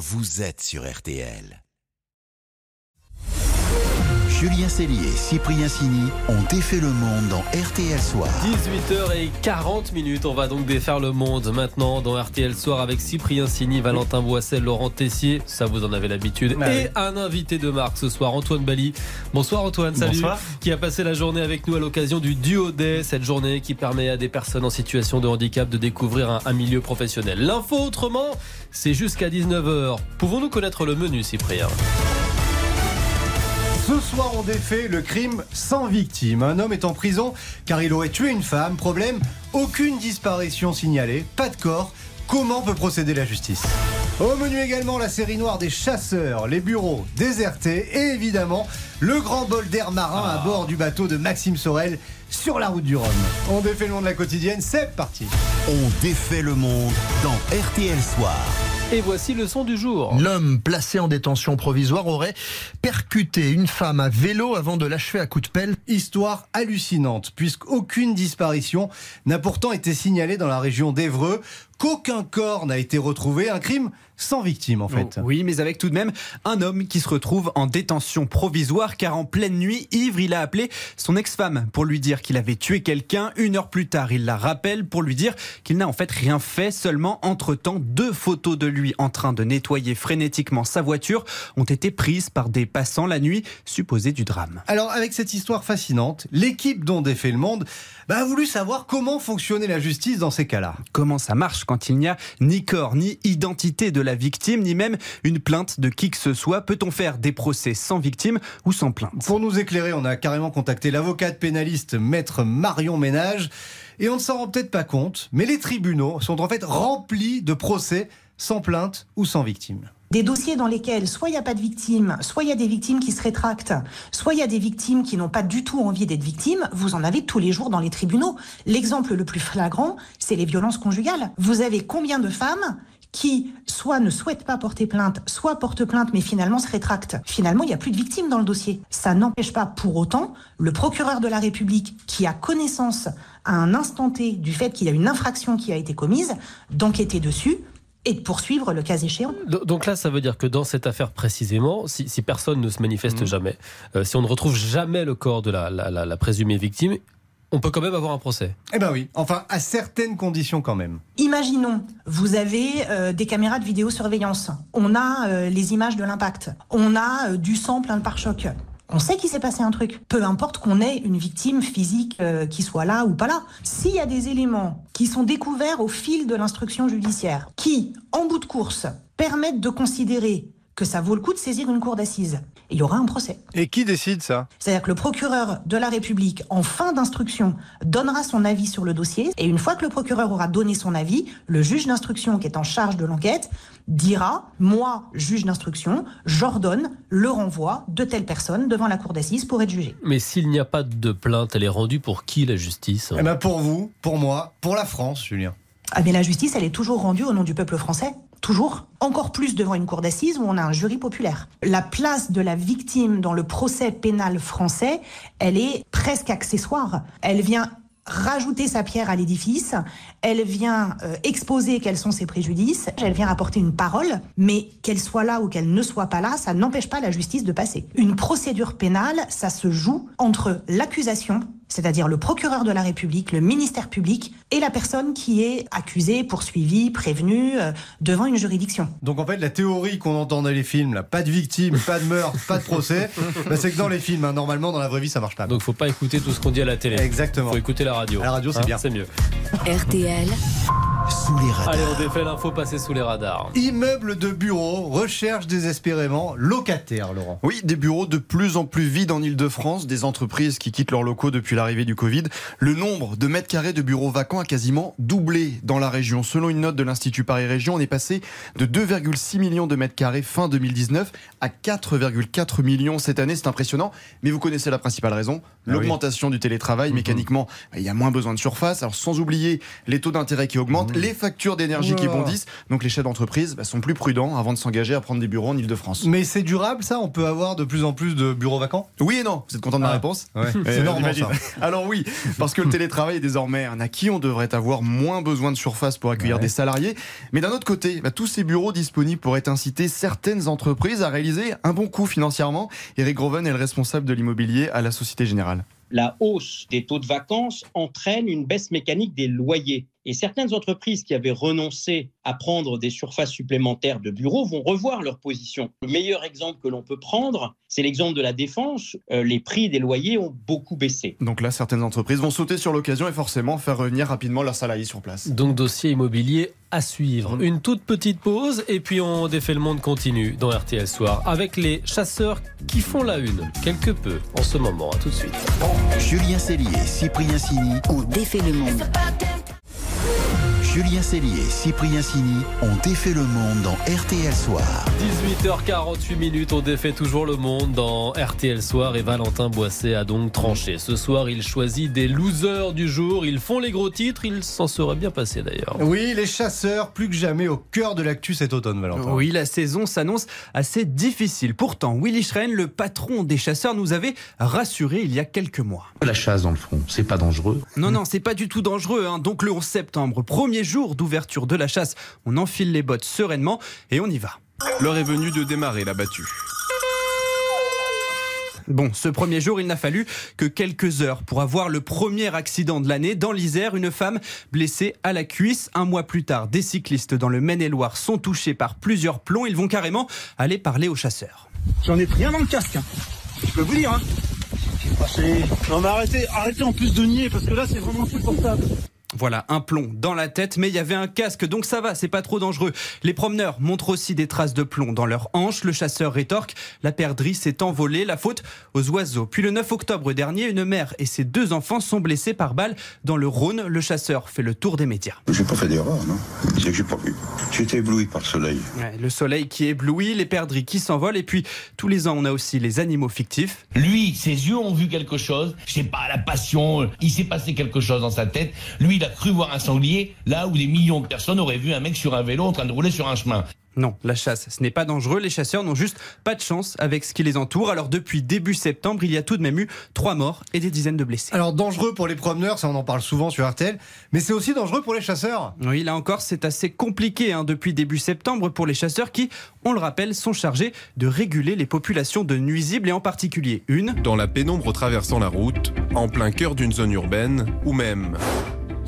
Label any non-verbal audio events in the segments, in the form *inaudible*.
vous êtes sur RTL. Julien Cellier et Cyprien Sini ont défait le monde dans RTL Soir. 18h40 minutes, on va donc défaire le monde maintenant dans RTL Soir avec Cyprien Sini, Valentin Boissel, Laurent Tessier, ça vous en avez l'habitude, Ah et un invité de marque ce soir, Antoine Bali. Bonsoir Antoine, salut. Bonsoir. Qui a passé la journée avec nous à l'occasion du Duo Day, cette journée qui permet à des personnes en situation de handicap de découvrir un, un milieu professionnel. L'info autrement, c'est jusqu'à 19h. Pouvons-nous connaître le menu, Cyprien? Ce soir, on défait le crime sans victime. Un homme est en prison car il aurait tué une femme. Problème, aucune disparition signalée, pas de corps. Comment peut procéder la justice? Au menu également la série noire des chasseurs, les bureaux désertés et évidemment le grand bol d'air marin à bord du bateau de Maxime Sorel sur la route du Rhum. On défait le monde de la quotidienne, c'est parti On défait le monde dans RTL Soir. Et voici le son du jour. L'homme placé en détention provisoire aurait percuté une femme à vélo avant de l'achever à coups de pelle. Histoire hallucinante, puisqu'aucune disparition n'a pourtant été signalée dans la région d'Evreux, qu'aucun corps n'a été retrouvé, un crime sans victime en fait. Oh, Oui, mais avec tout de même un homme qui se retrouve en détention provisoire car en pleine nuit, ivre, il a appelé son ex-femme pour lui dire qu'il avait tué quelqu'un. Une heure plus tard, il la rappelle pour lui dire qu'il n'a en fait rien fait. Seulement, entre-temps, deux photos de lui en train de nettoyer frénétiquement sa voiture ont été prises par des passants la nuit supposée du drame. Alors avec cette histoire fascinante, l'équipe dont défait le monde bah, a voulu savoir comment fonctionnait la justice dans ces cas-là. Comment ça marche quand il n'y a ni corps, ni identité de la victime, ni même une plainte de qui que ce soit Peut-on faire des procès sans victime ou sans plainte? Pour nous éclairer, on a carrément contacté l'avocate pénaliste maître Marion Ménage. Et on ne s'en rend peut-être pas compte, mais les tribunaux sont en fait remplis de procès sans plainte ou sans victime. Des dossiers dans lesquels soit il n'y a pas de victimes, soit il y a des victimes qui se rétractent, soit il y a des victimes qui n'ont pas du tout envie d'être victimes, vous en avez tous les jours dans les tribunaux. L'exemple le plus flagrant, c'est les violences conjugales. Vous avez combien de femmes qui soit ne souhaitent pas porter plainte, soit portent plainte mais finalement se rétractent. Finalement, il n'y a plus de victimes dans le dossier. Ça n'empêche pas pour autant le procureur de la République qui a connaissance à un instant T du fait qu'il y a une infraction qui a été commise, d'enquêter dessus et de poursuivre le cas échéant. Do- Donc là, ça veut dire que dans cette affaire précisément, si, si personne ne se manifeste jamais, euh, si on ne retrouve jamais le corps de la, la- la- la présumée victime, on peut quand même avoir un procès. Eh ben oui, enfin à certaines conditions quand même. Imaginons, vous avez euh, des caméras de vidéosurveillance, on a euh, les images de l'impact, on a euh, du sang plein de pare-chocs. On sait qu'il s'est passé un truc. Peu importe qu'on ait une victime physique euh, qui soit là ou pas là. S'il y a des éléments qui sont découverts au fil de l'instruction judiciaire, qui, en bout de course, permettent de considérer que ça vaut le coup de saisir une cour d'assises, il y aura un procès. Et qui décide ça? C'est-à-dire que le procureur de la République, en fin d'instruction, donnera son avis sur le dossier. Et une fois que le procureur aura donné son avis, le juge d'instruction qui est en charge de l'enquête dira, moi, juge d'instruction, j'ordonne le renvoi de telle personne devant la cour d'assises pour être jugée. Mais s'il n'y a pas de plainte, elle est rendue pour qui la justice Eh ben pour vous, pour moi, pour la France, Julien. Ah mais la justice, elle est toujours rendue au nom du peuple français. Toujours. Encore plus devant une cour d'assises où on a un jury populaire. La place de la victime dans le procès pénal français, elle est presque accessoire. Elle vient rajouter sa pierre à l'édifice, elle vient euh, exposer quels sont ses préjudices, elle vient apporter une parole, mais qu'elle soit là ou qu'elle ne soit pas là, ça n'empêche pas la justice de passer. Une procédure pénale, ça se joue entre l'accusation, c'est-à-dire le procureur de la République, le ministère public, et la personne qui est accusée, poursuivie, prévenue euh, devant une juridiction. Donc en fait, la théorie qu'on entend dans les films, là, pas de victime, pas de meurtre, pas de procès, *laughs* bah, c'est que dans les films, hein, normalement, dans la vraie vie, ça marche pas. Donc faut pas écouter tout ce qu'on dit à la télé. Exactement. Faut écouter la radio. À la radio, c'est Hein, bien. C'est mieux. RTL, Sous les radars. Allez, on défait l'info passée sous les radars. Immeuble de bureau recherche désespérément locataire, Laurent. Oui, des bureaux de plus en plus vides en Ile-de-France, des entreprises qui quittent leurs locaux depuis l'arrivée du Covid. Le nombre de mètres carrés de bureaux vacants a quasiment doublé dans la région. Selon une note de l'Institut Paris Région, on est passé de 2,6 millions de mètres carrés fin 2019 à 4,4 millions cette année. C'est impressionnant, mais vous connaissez la principale raison, oui. l'augmentation du télétravail. Mécaniquement, il y a moins besoin de surface. Alors sans oublier les taux d'intérêt qui augmentent, les factures d'énergie qui bondissent. Donc les chefs d'entreprise bah, sont plus prudents avant de s'engager à prendre des bureaux en Ile-de-France. Mais c'est durable ça? On peut avoir de plus en plus de bureaux vacants? Oui et non. Vous êtes content de ma Ah. réponse? Ouais, *laughs* Euh, c'est normal j'imagine. ça. *laughs* Alors oui, parce que le télétravail est désormais un acquis, on devrait avoir moins besoin de surface pour accueillir Ouais. des salariés. Mais d'un autre côté, bah, tous ces bureaux disponibles pourraient inciter certaines entreprises à réaliser un bon coup financièrement. Eric Groven est le responsable de l'immobilier à la Société Générale. la hausse des taux de vacances entraîne une baisse mécanique des loyers. Et certaines entreprises qui avaient renoncé à prendre des surfaces supplémentaires de bureaux vont revoir leur position. Le meilleur exemple que l'on peut prendre, c'est l'exemple de la défense. Euh, les prix des loyers ont beaucoup baissé. Donc là, certaines entreprises vont sauter sur l'occasion et forcément faire revenir rapidement leurs salariés sur place. Donc dossier immobilier à suivre. Une toute petite pause et puis on défait le monde continue dans RTL Soir avec les chasseurs qui font la une quelque peu en ce moment. À tout de suite. Julien Cellier, Cyprien Sini. On défait le monde. Julien Cellier, Cyprien Sini ont défait le monde dans RTL Soir. 18h48 minutes, on défait toujours le monde dans RTL Soir et Valentin Boisset a donc tranché. Ce soir, il choisit des losers du jour. Ils font les gros titres, il s'en serait bien passé d'ailleurs. Oui, les chasseurs, plus que jamais au cœur de l'actu cet automne, Valentin. Oui, la saison s'annonce assez difficile. Pourtant, Willy Schren, le patron des chasseurs, nous avait rassuré il y a quelques mois. La chasse, dans le fond, c'est pas dangereux. Non, non, c'est pas du tout dangereux. hein. Donc le 11 septembre, premier jour d'ouverture de la chasse, on enfile les bottes sereinement et on y va. L'heure est venue de démarrer la battue. Bon, ce premier jour, il n'a fallu que quelques heures pour avoir le premier accident de l'année. Dans l'Isère, une femme blessée à la cuisse. Un mois plus tard, des cyclistes dans le Maine-et-Loire sont touchés par plusieurs plombs. Ils vont carrément aller parler aux chasseurs. J'en ai pris un dans le casque. hein. Je peux vous dire. Hein. Ah, c'est- Non mais arrêtez, arrêtez en plus de nier parce que là c'est vraiment insupportable. Voilà, un plomb dans la tête, mais il y avait un casque, donc ça va, c'est pas trop dangereux. Les promeneurs montrent aussi des traces de plomb dans leurs hanches. Le chasseur rétorque, la perdrix s'est envolée, la faute aux oiseaux. Puis le 9 octobre dernier, une mère et ses deux enfants sont blessés par balle dans le Rhône. Le chasseur fait le tour des médias. J'ai pas fait d'erreur, non. C'est que j'ai pas vu. J'ai été ébloui par le soleil. Ouais, le soleil qui éblouit, les perdrix qui s'envolent, et puis tous les ans, on a aussi les animaux fictifs. Lui, ses yeux ont vu quelque chose, je sais pas, la passion, euh, il s'est passé quelque chose dans sa tête. Lui, il a cru voir un sanglier, là où des millions de personnes auraient vu un mec sur un vélo en train de rouler sur un chemin. Non, la chasse, ce n'est pas dangereux. Les chasseurs n'ont juste pas de chance avec ce qui les entoure. Alors depuis début septembre, il y a tout de même eu trois morts et des dizaines de blessés. Alors dangereux pour les promeneurs, ça on en parle souvent sur RTL, mais c'est aussi dangereux pour les chasseurs. Oui, là encore, c'est assez compliqué hein, depuis début septembre pour les chasseurs qui, on le rappelle, sont chargés de réguler les populations de nuisibles et en particulier une. Dans la pénombre traversant la route, en plein cœur d'une zone urbaine, ou même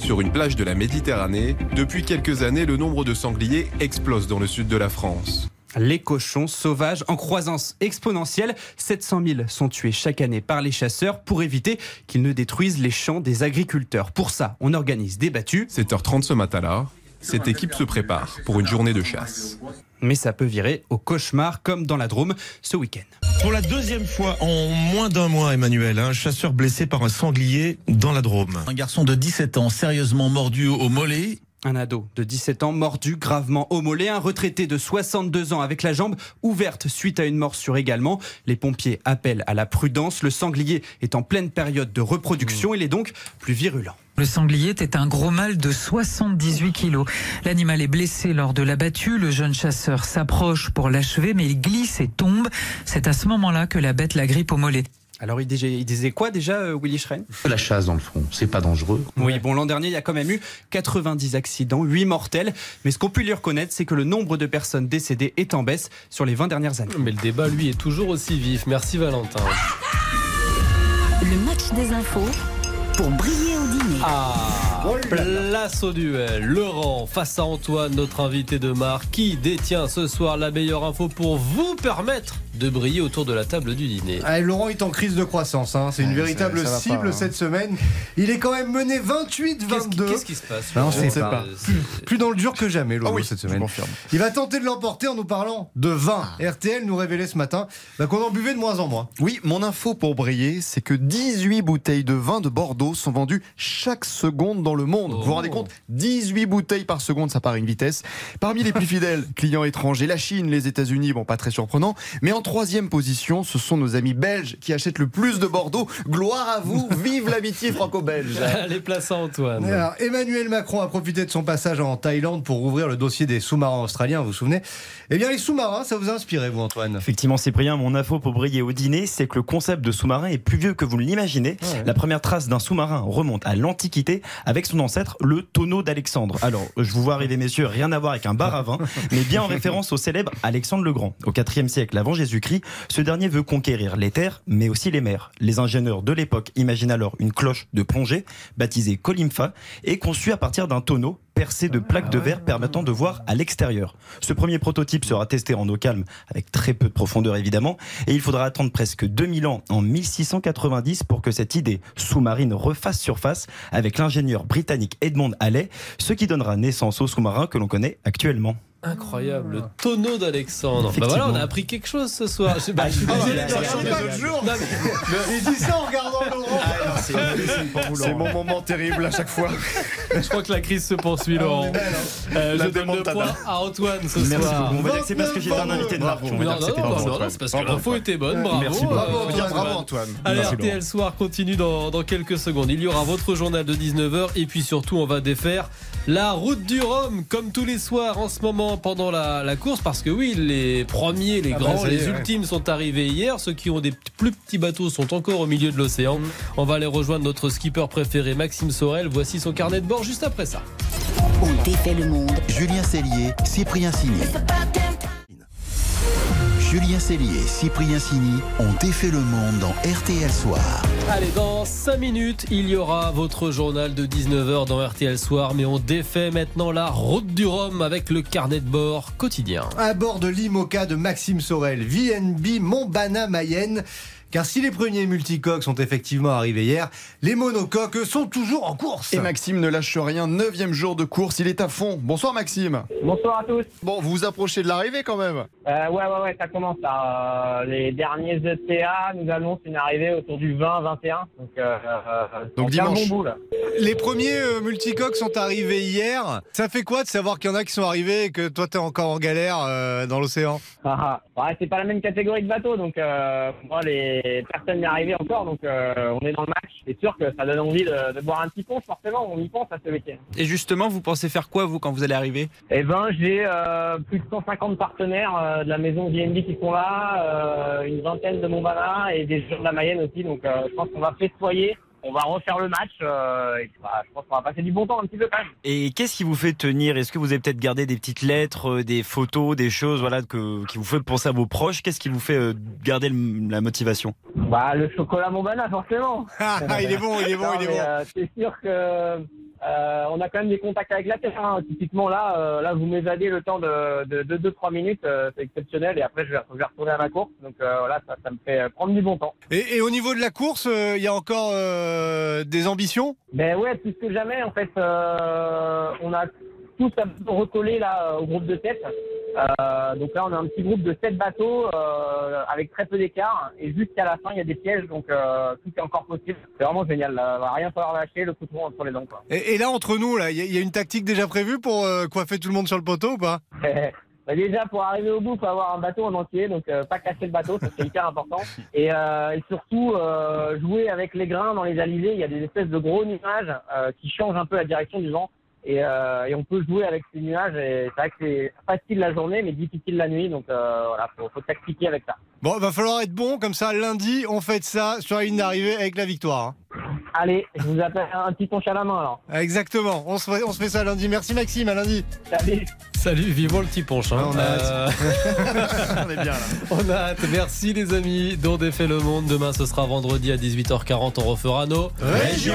sur une plage de la Méditerranée, depuis quelques années, le nombre de sangliers explose dans le sud de la France. Les cochons sauvages en croissance exponentielle. 700 000 sont tués chaque année par les chasseurs pour éviter qu'ils ne détruisent les champs des agriculteurs. Pour ça, on organise des battues. 7h30 ce matin-là, cette équipe se prépare pour une journée de chasse. Mais ça peut virer au cauchemar comme dans la Drôme ce week-end. Pour la deuxième fois en moins d'un mois, Emmanuel, un chasseur blessé par un sanglier dans la Drôme. Un garçon de 17 ans sérieusement mordu au mollet. Un ado de 17 ans mordu gravement au mollet, un retraité de 62 ans avec la jambe ouverte suite à une morsure également. Les pompiers appellent à la prudence. Le sanglier est en pleine période de reproduction, il est donc plus virulent. Le sanglier était un gros mâle de 78 kilos. L'animal est blessé lors de la battue. Le jeune chasseur s'approche pour l'achever, mais il glisse et tombe. C'est à ce moment-là que la bête l'agrippe au mollet. Alors il disait, il disait quoi déjà, euh, Willy Schren La chasse, dans le fond, c'est pas dangereux. Oui, bon, l'an dernier, il y a quand même eu 90 accidents, 8 mortels. Mais ce qu'on peut lui reconnaître, c'est que le nombre de personnes décédées est en baisse sur les 20 dernières années. Mais le débat, lui, est toujours aussi vif. Merci Valentin. Le match des infos pour briller au Ah, place au duel. Laurent face à Antoine, notre invité de marque, qui détient ce soir la meilleure info pour vous permettre de briller autour de la table du dîner. Ah, Laurent est en crise de croissance, hein. c'est une Ouais, véritable ça- ça va cible pas, hein. cette semaine. Il est quand même mené 28-22. Qu'est-ce qui se passe Ah, on Laurent sait pas. C'est- Plus dans le dur que jamais, Laurent, Ah oui, cette je semaine. confirme. Il va tenter de l'emporter en nous parlant de vin. RTL nous révélait ce matin bah, qu'on en buvait de moins en moins. Oui, mon info pour briller, c'est que 18 bouteilles de vin de Bordeaux sont vendues chaque seconde dans dans le monde. Vous vous rendez compte 18 bouteilles par seconde, ça paraît une vitesse. Parmi les plus *laughs* fidèles clients étrangers, la Chine, les États-Unis, bon, pas très surprenant. Mais en troisième position, ce sont nos amis belges qui achètent le plus de Bordeaux. Gloire à vous, *laughs* vive l'amitié franco-belge. Allez, place à Antoine. Alors, Emmanuel Macron a profité de son passage en Thaïlande pour ouvrir le dossier des sous-marins australiens, vous vous souvenez? Eh bien, les sous-marins, ça vous a inspiré, vous, Antoine? Effectivement, Cyprien, mon info pour briller au dîner, c'est que le concept de sous-marin est plus vieux que vous ne l'imaginez. Ouais. La première trace d'un sous-marin remonte à l'Antiquité avec son ancêtre, le tonneau d'Alexandre. Alors, je vous vois arriver, messieurs, rien à voir avec un bar à vin, *laughs* mais bien en référence au célèbre Alexandre le Grand. Au IVe siècle avant Jésus-Christ, ce dernier veut conquérir les terres, mais aussi les mers. Les ingénieurs de l'époque imaginent alors une cloche de plongée, baptisée Colympha, et conçue à partir d'un tonneau percé de plaques de verre permettant de voir à l'extérieur. Ce premier prototype sera testé en eau calme, avec très peu de profondeur évidemment, et il faudra attendre presque 2000 ans en 1690 pour que cette idée sous-marine refasse surface avec l'ingénieur britannique Edmond Halley, ce qui donnera naissance au sous-marin que l'on connaît actuellement. Incroyable, le tonneau d'Alexandre. Bah voilà, on a appris quelque chose ce soir. Je sais pas, je suis Ah, désolé, il dit ça en regardant Laurent. *laughs* C'est mon moment terrible à chaque fois. Je crois que la crise se poursuit, Laurent. Euh, La je donne le point à Antoine ce Merci soir. beaucoup. On va dire que c'est parce que j'étais un invité de marque. Non, c'est parce que l'info était bonne. Bravo. Merci euh, beaucoup. Bravo, Antoine. bravo, Antoine. Allez, RTL Soir continue dans, dans quelques secondes. Il y aura votre journal de 19h et puis surtout, on va défaire la route du Rhum comme tous les soirs en ce moment pendant la, la course parce que oui, les premiers, les Ah bah, grands, est, les ouais. ultimes sont arrivés hier. Ceux qui ont des plus petits bateaux sont encore au milieu de l'océan. Mm. On va aller rejoindre notre skipper préféré Maxime Sorel. Voici son carnet de bord juste après ça. On défait le monde. Julien Cellier, Cyprien Signé. Julien Cellier et Cyprien Signy ont défait le monde dans RTL Soir. Allez, dans 5 minutes, il y aura votre journal de 19h dans RTL Soir, mais on défait maintenant la route du Rhum avec le carnet de bord quotidien. À bord de l'IMOCA de Maxime Sorel, VNB Montbana Mayenne. Car si les premiers multicoques sont effectivement arrivés hier, les monocoques sont toujours en course. Et Maxime ne lâche rien, neuvième jour de course, il est à fond. Bonsoir Maxime. Bonsoir à tous. Bon, vous vous approchez de l'arrivée quand même. Euh, ouais, ouais, ouais, ça commence là. Euh, les derniers ETA nous annoncent une arrivée autour du 20-21. Donc, euh, euh, Donc dimanche. bon bout, là. Les premiers euh, multicoques sont arrivés hier. Ça fait quoi de savoir qu'il y en a qui sont arrivés et que toi t'es encore en galère euh, dans l'océan? Ah, ah. ouais, c'est pas la même catégorie de bateau, donc euh, moi, les personnes n'y arrivent encore, donc euh, on est dans le match. C'est sûr que ça donne envie de, de boire un petit pont, forcément, on y pense à ce week-end. Et justement, vous pensez faire quoi, vous, quand vous allez arriver? Eh ben, j'ai euh, plus de 150 partenaires euh, de la maison VNB qui sont là, euh, une vingtaine de Montbana et des gens de la Mayenne aussi. Donc, euh, je pense qu'on va festoyer. On va refaire le match. euh, et bah, je pense qu'on va passer du bon temps un petit peu quand même. Et qu'est-ce qui vous fait tenir? Est-ce que vous avez peut-être gardé des petites lettres, euh, des photos, des choses voilà, que, qui vous fait penser à vos proches? Qu'est-ce qui vous fait euh, garder le- la motivation? Bah, le chocolat Montbana, forcément. Ah, il est bon, il est bon, Non, il est mais, bon. euh, c'est sûr que euh, on a quand même des contacts avec la terre. hein. Typiquement là, euh, là vous m'évadez le temps de 2-3 minutes, euh, c'est exceptionnel. Et après je vais, je vais retourner à ma course. Donc euh, voilà, ça, ça me fait prendre du bon temps. Et, et au niveau de la course, euh, il y a encore euh, des ambitions? Ben ouais, plus que jamais en fait, euh, on a tous recollé là au groupe de 7. Euh, donc là on a un petit groupe de 7 bateaux euh, avec très peu d'écart et jusqu'à la fin il y a des pièges donc euh, tout est encore possible. C'est vraiment génial, là. va rien falloir lâcher, le couteau entre les dents quoi. et, et là, entre nous, là, il y, a- il y a une tactique déjà prévue pour euh, coiffer tout le monde sur le poteau ou pas? *laughs* Bah, déjà, pour arriver au bout, il faut avoir un bateau en entier, donc euh, pas casser le bateau, ça c'est hyper important. *laughs* Et, euh, et surtout, euh, jouer avec les grains dans les alizés. Il y a des espèces de gros nuages euh, qui changent un peu la direction du vent. Et, euh, et on peut jouer avec ces nuages. Et c'est vrai que c'est facile la journée, mais difficile la nuit. Donc euh, voilà, faut, faut tactiquer avec ça. Bon, va falloir être bon, comme ça, lundi, on fait ça sur la ligne d'arrivée avec la victoire. hein. Allez, je vous appelle un petit ponche à la main alors. Exactement, on se, fait, on se fait ça lundi. Merci Maxime, à lundi. Salut. Salut, vivons le petit ponche. hein. on a hâte. Euh, *laughs* On est bien là. *laughs* On a hâte. Merci les amis. Dont défait le monde. Demain, ce sera vendredi à 18h40. On refera nos Région